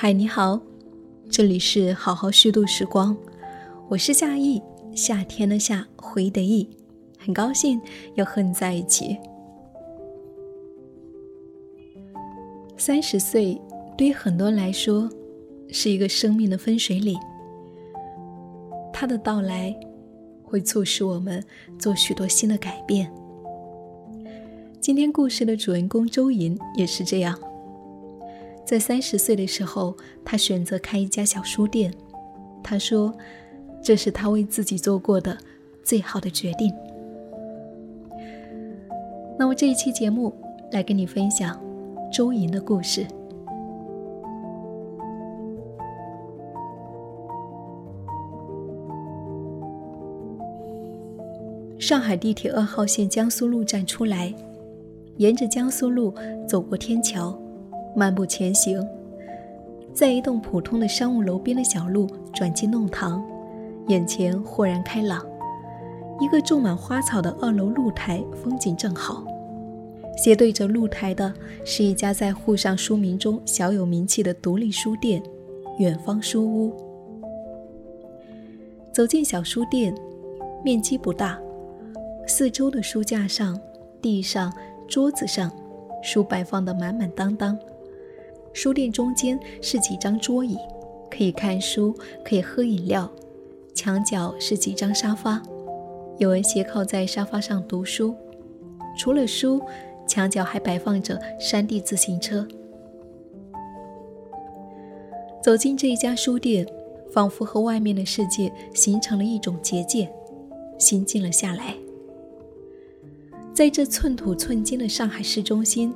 嗨，你好，这里是好好虚度时光，我是夏意，夏天的夏，回忆的意，很高兴又和你在一起。三十岁对于很多人来说是一个生命的分水岭，它的到来会促使我们做许多新的改变。今天故事的主人公周莹也是这样。在三十岁的时候，他选择开一家小书店。他说：“这是他为自己做过的最好的决定。”那么这一期节目来跟你分享周莹的故事。上海地铁二号线江苏路站出来，沿着江苏路走过天桥。漫步前行，在一栋普通的商务楼边的小路转进弄堂，眼前豁然开朗。一个种满花草的二楼露台，风景正好。斜对着露台的是一家在沪上书名中小有名气的独立书店——远方书屋。走进小书店，面积不大，四周的书架上、地上、桌子上，书摆放得满满当当。书店中间是几张桌椅，可以看书，可以喝饮料。墙角是几张沙发，有人斜靠在沙发上读书。除了书，墙角还摆放着山地自行车。走进这一家书店，仿佛和外面的世界形成了一种结界，心静了下来。在这寸土寸金的上海市中心。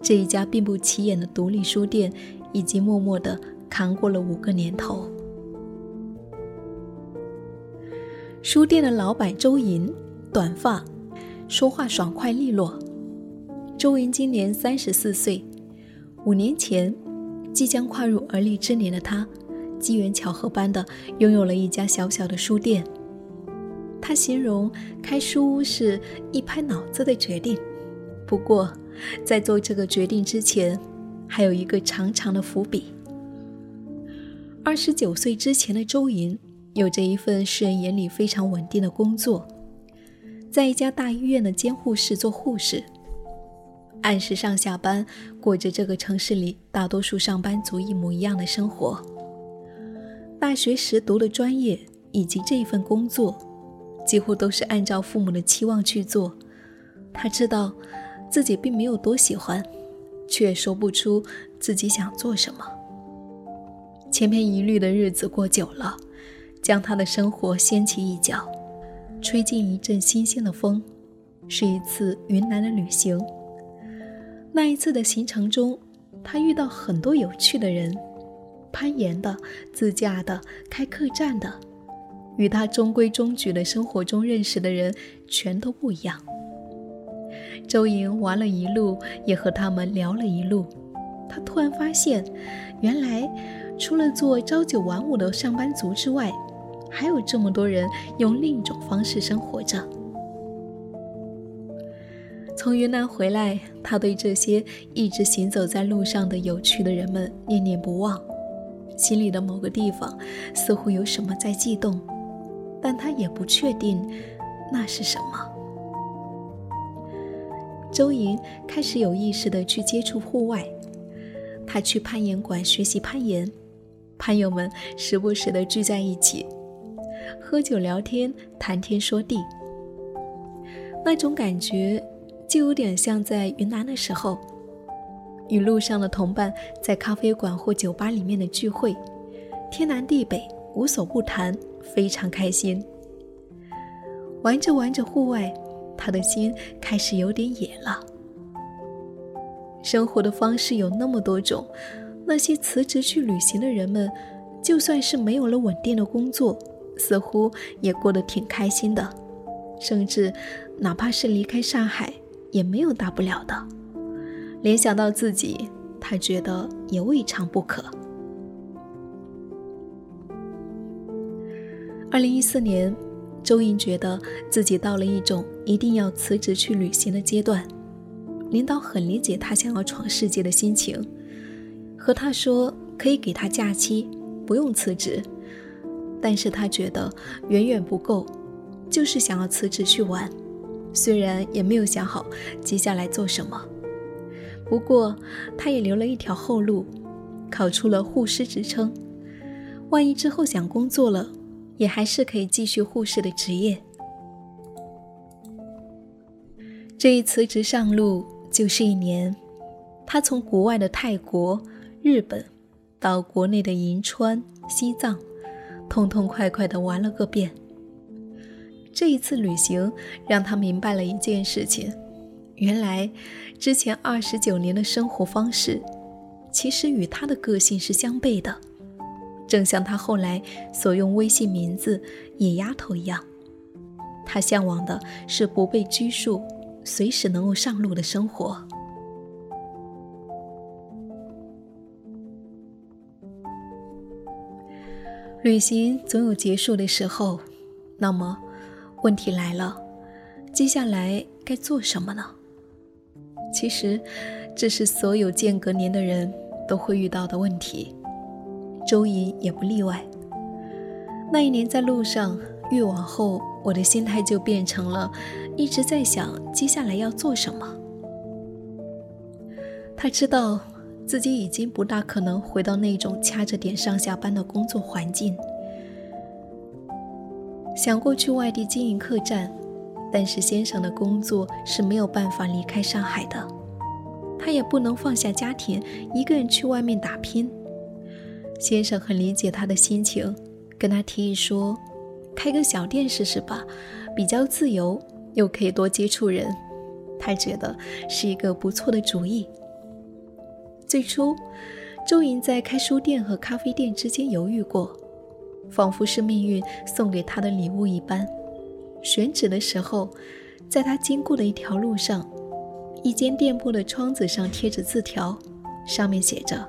这一家并不起眼的独立书店，已经默默地扛过了五个年头。书店的老板周莹，短发，说话爽快利落。周莹今年三十四岁，五年前，即将跨入而立之年的她，机缘巧合般的拥有了一家小小的书店。她形容开书屋是一拍脑子的决定，不过。在做这个决定之前，还有一个长长的伏笔。二十九岁之前的周莹，有着一份世人眼里非常稳定的工作，在一家大医院的监护室做护士，按时上下班，过着这个城市里大多数上班族一模一样的生活。大学时读的专业以及这一份工作，几乎都是按照父母的期望去做。他知道。自己并没有多喜欢，却说不出自己想做什么。千篇一律的日子过久了，将他的生活掀起一角，吹进一阵新鲜的风。是一次云南的旅行。那一次的行程中，他遇到很多有趣的人，攀岩的、自驾的、开客栈的，与他中规中矩的生活中认识的人全都不一样。周莹玩了一路，也和他们聊了一路。他突然发现，原来除了做朝九晚五的上班族之外，还有这么多人用另一种方式生活着。从云南回来，他对这些一直行走在路上的有趣的人们念念不忘，心里的某个地方似乎有什么在悸动，但他也不确定那是什么。周莹开始有意识地去接触户外，她去攀岩馆学习攀岩，攀友们时不时地聚在一起，喝酒聊天，谈天说地。那种感觉就有点像在云南的时候，与路上的同伴在咖啡馆或酒吧里面的聚会，天南地北无所不谈，非常开心。玩着玩着户外。他的心开始有点野了。生活的方式有那么多种，那些辞职去旅行的人们，就算是没有了稳定的工作，似乎也过得挺开心的，甚至哪怕是离开上海，也没有大不了的。联想到自己，他觉得也未尝不可。二零一四年。周莹觉得自己到了一种一定要辞职去旅行的阶段，领导很理解她想要闯世界的心情，和她说可以给他假期，不用辞职。但是他觉得远远不够，就是想要辞职去玩。虽然也没有想好接下来做什么，不过他也留了一条后路，考出了护师职称。万一之后想工作了，也还是可以继续护士的职业。这一辞职上路就是一年，他从国外的泰国、日本，到国内的银川、西藏，痛痛快快的玩了个遍。这一次旅行让他明白了一件事情：原来之前二十九年的生活方式，其实与他的个性是相悖的。正像他后来所用微信名字“野丫头”一样，他向往的是不被拘束。随时能够上路的生活。旅行总有结束的时候，那么问题来了，接下来该做什么呢？其实，这是所有间隔年的人都会遇到的问题，周莹也不例外。那一年在路上。越往后，我的心态就变成了一直在想接下来要做什么。他知道自己已经不大可能回到那种掐着点上下班的工作环境，想过去外地经营客栈，但是先生的工作是没有办法离开上海的，他也不能放下家庭一个人去外面打拼。先生很理解他的心情，跟他提议说。开个小店试试吧，比较自由，又可以多接触人，他觉得是一个不错的主意。最初，周莹在开书店和咖啡店之间犹豫过，仿佛是命运送给他的礼物一般。选址的时候，在他经过的一条路上，一间店铺的窗子上贴着字条，上面写着：“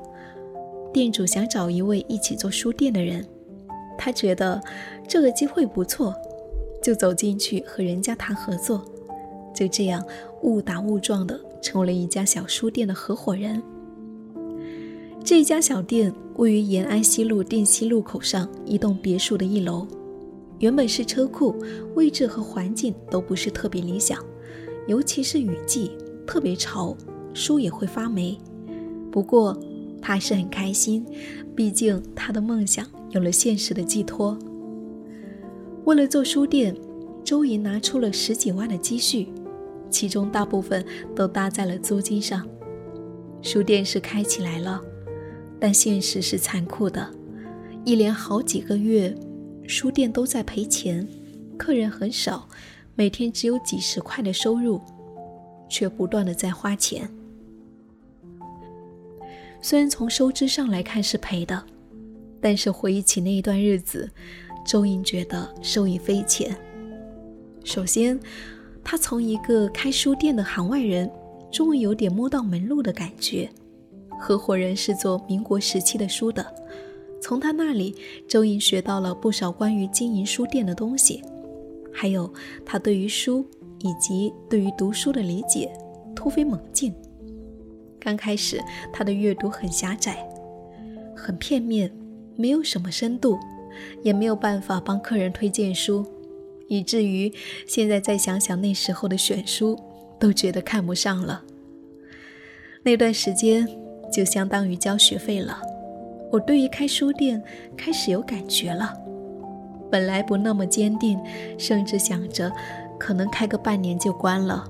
店主想找一位一起做书店的人。”他觉得这个机会不错，就走进去和人家谈合作。就这样误打误撞的成为了一家小书店的合伙人。这家小店位于延安西路定西路口上一栋别墅的一楼，原本是车库，位置和环境都不是特别理想，尤其是雨季特别潮，书也会发霉。不过他还是很开心，毕竟他的梦想。有了现实的寄托。为了做书店，周莹拿出了十几万的积蓄，其中大部分都搭在了租金上。书店是开起来了，但现实是残酷的，一连好几个月，书店都在赔钱，客人很少，每天只有几十块的收入，却不断的在花钱。虽然从收支上来看是赔的。但是回忆起那一段日子，周莹觉得受益匪浅。首先，他从一个开书店的行外人，终于有点摸到门路的感觉。合伙人是做民国时期的书的，从他那里，周莹学到了不少关于经营书店的东西。还有，他对于书以及对于读书的理解突飞猛进。刚开始，他的阅读很狭窄，很片面。没有什么深度，也没有办法帮客人推荐书，以至于现在再想想那时候的选书，都觉得看不上了。那段时间就相当于交学费了。我对于开书店开始有感觉了，本来不那么坚定，甚至想着可能开个半年就关了，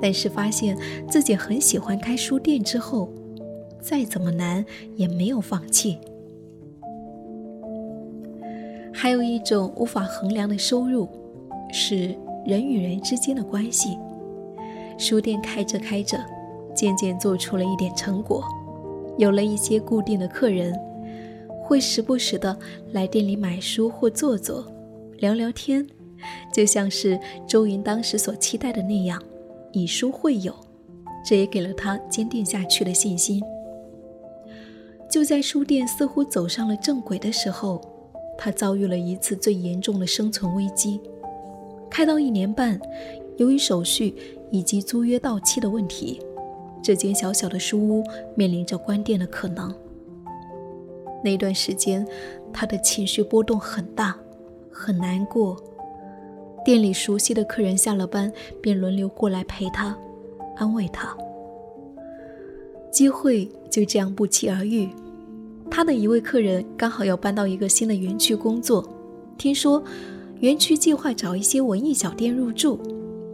但是发现自己很喜欢开书店之后，再怎么难也没有放弃。还有一种无法衡量的收入，是人与人之间的关系。书店开着开着，渐渐做出了一点成果，有了一些固定的客人，会时不时的来店里买书或坐坐，聊聊天，就像是周莹当时所期待的那样，以书会友，这也给了他坚定下去的信心。就在书店似乎走上了正轨的时候。他遭遇了一次最严重的生存危机，开到一年半，由于手续以及租约到期的问题，这间小小的书屋面临着关店的可能。那段时间，他的情绪波动很大，很难过。店里熟悉的客人下了班，便轮流过来陪他，安慰他。机会就这样不期而遇。他的一位客人刚好要搬到一个新的园区工作，听说园区计划找一些文艺小店入驻，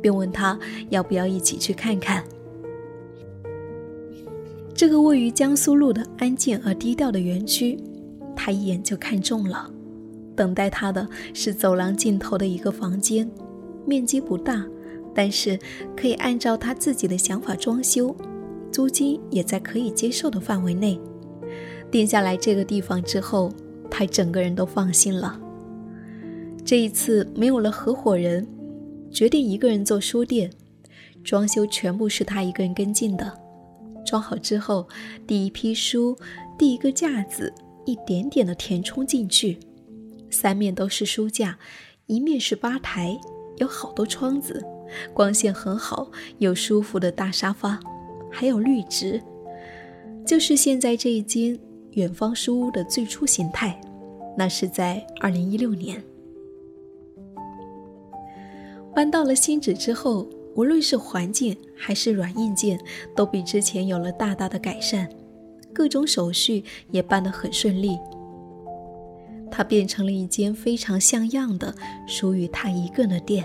便问他要不要一起去看看。这个位于江苏路的安静而低调的园区，他一眼就看中了。等待他的是走廊尽头的一个房间，面积不大，但是可以按照他自己的想法装修，租金也在可以接受的范围内。定下来这个地方之后，他整个人都放心了。这一次没有了合伙人，决定一个人做书店，装修全部是他一个人跟进的。装好之后，第一批书，第一个架子，一点点的填充进去。三面都是书架，一面是吧台，有好多窗子，光线很好，有舒服的大沙发，还有绿植，就是现在这一间远方书屋的最初形态。那是在二零一六年搬到了新址之后。无论是环境还是软硬件，都比之前有了大大的改善，各种手续也办得很顺利。它变成了一间非常像样的属于他一个人的店。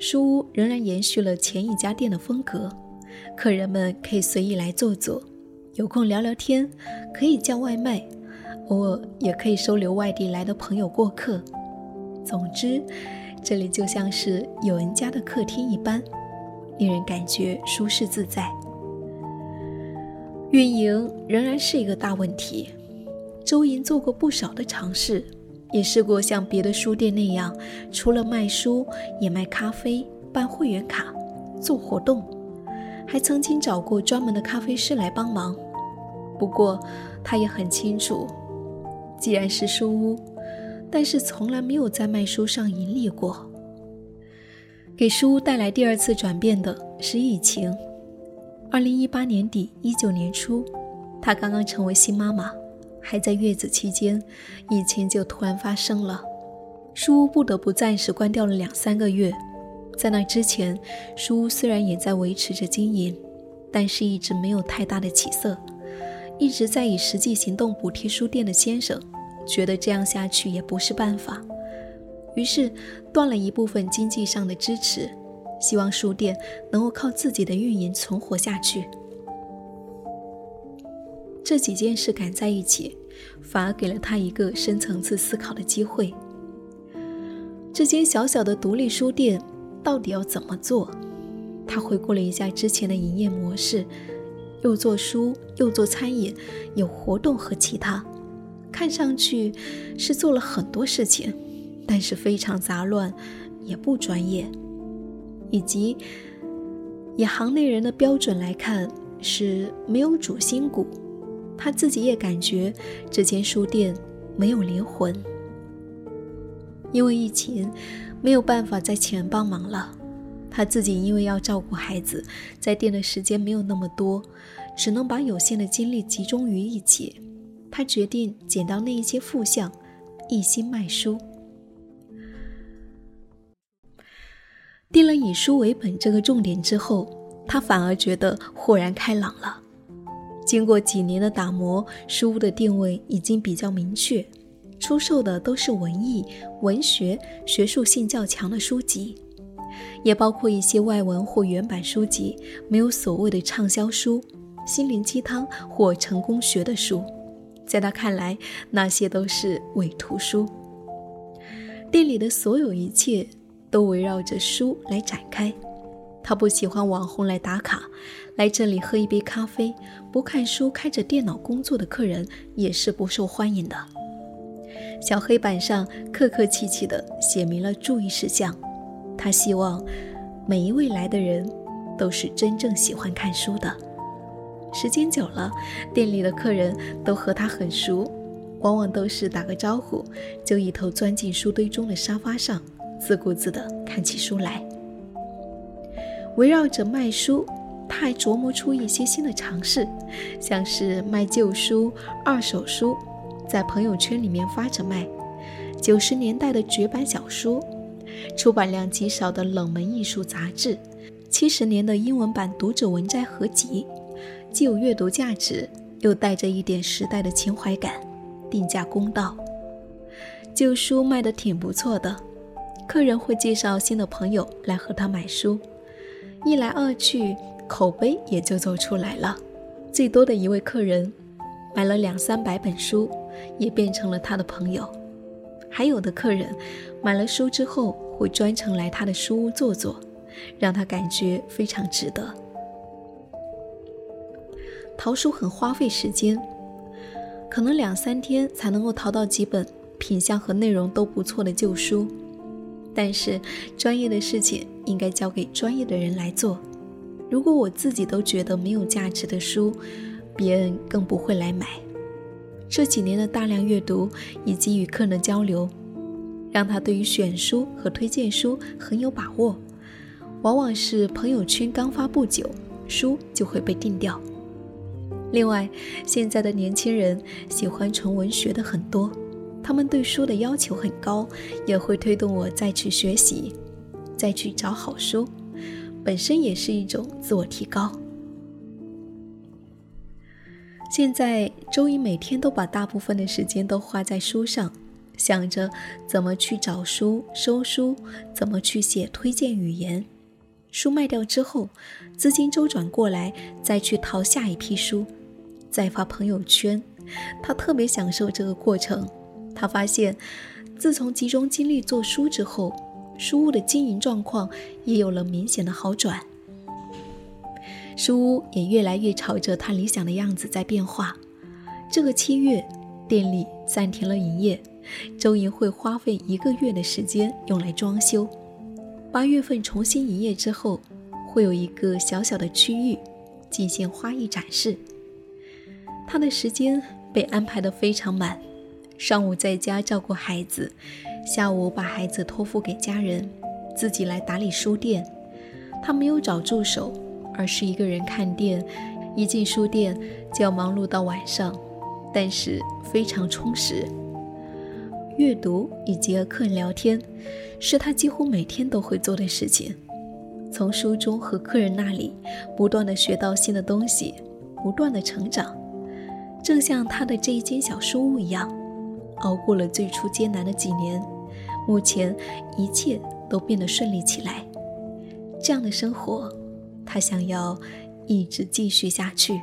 书屋仍然延续了前一家店的风格，客人们可以随意来坐坐，有空聊聊天，可以叫外卖，偶尔也可以收留外地来的朋友过客。总之。这里就像是有人家的客厅一般，令人感觉舒适自在。运营仍然是一个大问题。周莹做过不少的尝试，也试过像别的书店那样，除了卖书，也卖咖啡、办会员卡、做活动，还曾经找过专门的咖啡师来帮忙。不过，他也很清楚，既然是书屋。但是从来没有在卖书上盈利过。给书屋带来第二次转变的是疫情。二零一八年底、一九年初，她刚刚成为新妈妈，还在月子期间，疫情就突然发生了，书屋不得不暂时关掉了两三个月。在那之前，书屋虽然也在维持着经营，但是一直没有太大的起色，一直在以实际行动补贴书店的先生。觉得这样下去也不是办法，于是断了一部分经济上的支持，希望书店能够靠自己的运营存活下去。这几件事赶在一起，反而给了他一个深层次思考的机会。这间小小的独立书店到底要怎么做？他回顾了一下之前的营业模式，又做书，又做餐饮，有活动和其他。看上去是做了很多事情，但是非常杂乱，也不专业，以及以行内人的标准来看是没有主心骨。他自己也感觉这间书店没有灵魂。因为疫情没有办法再请人帮忙了，他自己因为要照顾孩子，在店的时间没有那么多，只能把有限的精力集中于一起。他决定捡到那一些副项，一心卖书。定了以书为本这个重点之后，他反而觉得豁然开朗了。经过几年的打磨，书屋的定位已经比较明确，出售的都是文艺、文学、学术性较强的书籍，也包括一些外文或原版书籍，没有所谓的畅销书、心灵鸡汤或成功学的书。在他看来，那些都是伪图书。店里的所有一切都围绕着书来展开。他不喜欢网红来打卡，来这里喝一杯咖啡，不看书、开着电脑工作的客人也是不受欢迎的。小黑板上客客气气地写明了注意事项。他希望每一位来的人都是真正喜欢看书的。时间久了，店里的客人都和他很熟，往往都是打个招呼，就一头钻进书堆中的沙发上，自顾自地看起书来。围绕着卖书，他还琢磨出一些新的尝试，像是卖旧书、二手书，在朋友圈里面发着卖；九十年代的绝版小说，出版量极少的冷门艺术杂志，七十年的英文版读者文摘合集，既有阅读价值，又带着一点时代的情怀感，定价公道。旧书卖得挺不错的，客人会介绍新的朋友来和他买书，一来二去。口碑也就做出来了，最多的一位客人买了两三百本书，也变成了他的朋友。还有的客人买了书之后，会专程来他的书屋坐坐，让他感觉非常值得。淘书很花费时间，可能两三天才能够淘到几本品相和内容都不错的旧书，但是专业的事情应该交给专业的人来做。如果我自己都觉得没有价值的书，别人更不会来买。这几年的大量阅读以及与客人的交流，让他对于选书和推荐书很有把握。往往是朋友圈刚发不久，书就会被定掉。另外，现在的年轻人喜欢纯文学的很多，他们对书的要求很高，也会推动我再去学习，再去找好书。本身也是一种自我提高。现在周一每天都把大部分的时间都花在书上，想着怎么去找书、收书，怎么去写推荐语言。书卖掉之后，资金周转过来，再去淘下一批书，再发朋友圈。他特别享受这个过程。他发现，自从集中精力做书之后。书屋的经营状况也有了明显的好转，书屋也越来越朝着他理想的样子在变化。这个七月，店里暂停了营业，周莹会花费一个月的时间用来装修。八月份重新营业之后，会有一个小小的区域进行花艺展示。他的时间被安排得非常满，上午在家照顾孩子。下午把孩子托付给家人，自己来打理书店。他没有找助手，而是一个人看店。一进书店就要忙碌到晚上，但是非常充实。阅读以及和客人聊天，是他几乎每天都会做的事情。从书中和客人那里不断的学到新的东西，不断的成长，正像他的这一间小书屋一样。熬过了最初艰难的几年，目前一切都变得顺利起来。这样的生活，他想要一直继续下去。